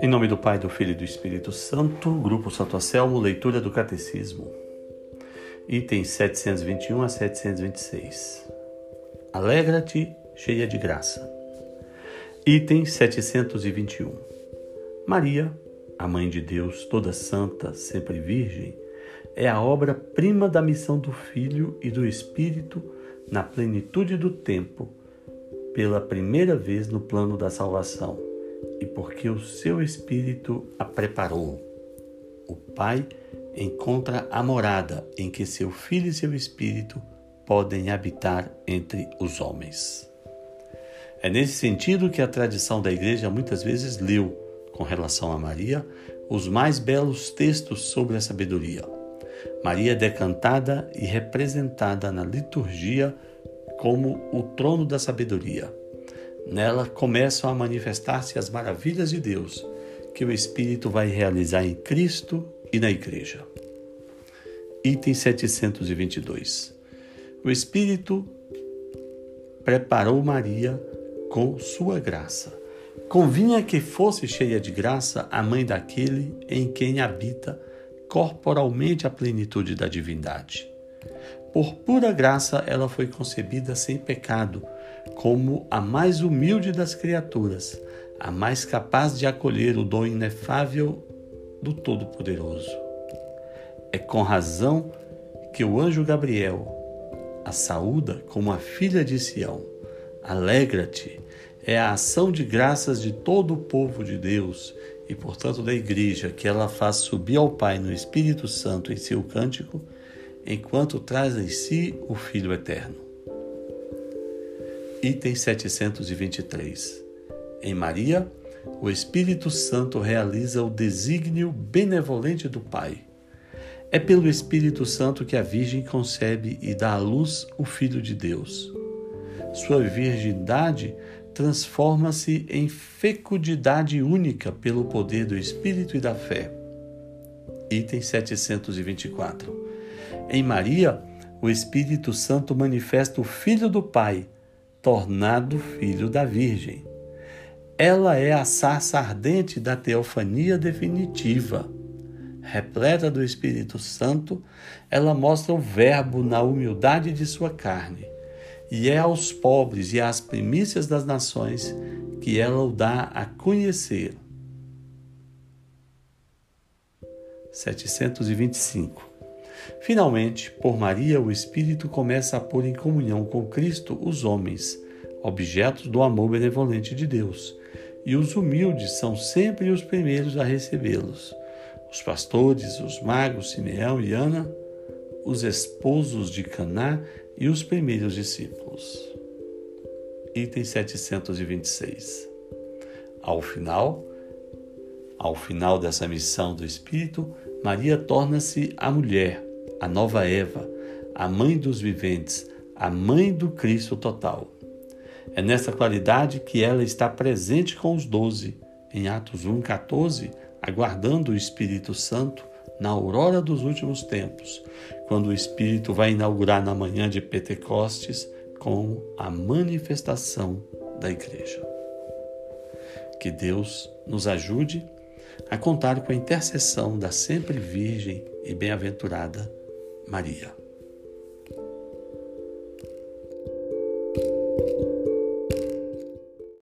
Em nome do Pai, do Filho e do Espírito Santo, Grupo Santo Anselmo, leitura do Catecismo. Itens 721 a 726. Alegra-te, cheia de graça. Item 721. Maria, a Mãe de Deus, toda santa, sempre virgem, é a obra-prima da missão do Filho e do Espírito na plenitude do tempo, pela primeira vez no plano da salvação e porque o seu Espírito a preparou. O Pai encontra a morada em que seu Filho e seu Espírito podem habitar entre os homens. É nesse sentido que a tradição da Igreja muitas vezes leu, com relação a Maria, os mais belos textos sobre a sabedoria. Maria é decantada e representada na liturgia como o trono da sabedoria Nela começam a manifestar-se as maravilhas de Deus que o Espírito vai realizar em Cristo e na Igreja. Item 722. O Espírito preparou Maria com sua graça. Convinha que fosse cheia de graça a mãe daquele em quem habita corporalmente a plenitude da divindade. Por pura graça ela foi concebida sem pecado como a mais humilde das criaturas, a mais capaz de acolher o dom inefável do Todo-Poderoso. É com razão que o anjo Gabriel a saúda como a filha de Sião. Alegra-te, é a ação de graças de todo o povo de Deus e, portanto, da Igreja, que ela faz subir ao Pai no Espírito Santo em seu cântico, enquanto traz em si o Filho Eterno. Item 723. Em Maria, o Espírito Santo realiza o desígnio benevolente do Pai. É pelo Espírito Santo que a Virgem concebe e dá à luz o Filho de Deus. Sua virgindade transforma-se em fecundidade única pelo poder do Espírito e da fé. Item 724. Em Maria, o Espírito Santo manifesta o Filho do Pai tornado filho da Virgem. Ela é a sarça ardente da teofania definitiva. Repleta do Espírito Santo, ela mostra o Verbo na humildade de sua carne, e é aos pobres e às primícias das nações que ela o dá a conhecer. 725 Finalmente, por Maria, o Espírito começa a pôr em comunhão com Cristo os homens, objetos do amor benevolente de Deus, e os humildes são sempre os primeiros a recebê-los. Os pastores, os magos Simeão e Ana, os esposos de Caná e os primeiros discípulos. Item 726. Ao final, ao final dessa missão do Espírito, Maria torna-se a mulher, a nova Eva, a mãe dos viventes, a mãe do Cristo total. É nessa qualidade que ela está presente com os doze, em Atos 1,14, aguardando o Espírito Santo na aurora dos últimos tempos, quando o Espírito vai inaugurar na manhã de Pentecostes com a manifestação da Igreja. Que Deus nos ajude a contar com a intercessão da sempre Virgem e bem-aventurada Maria.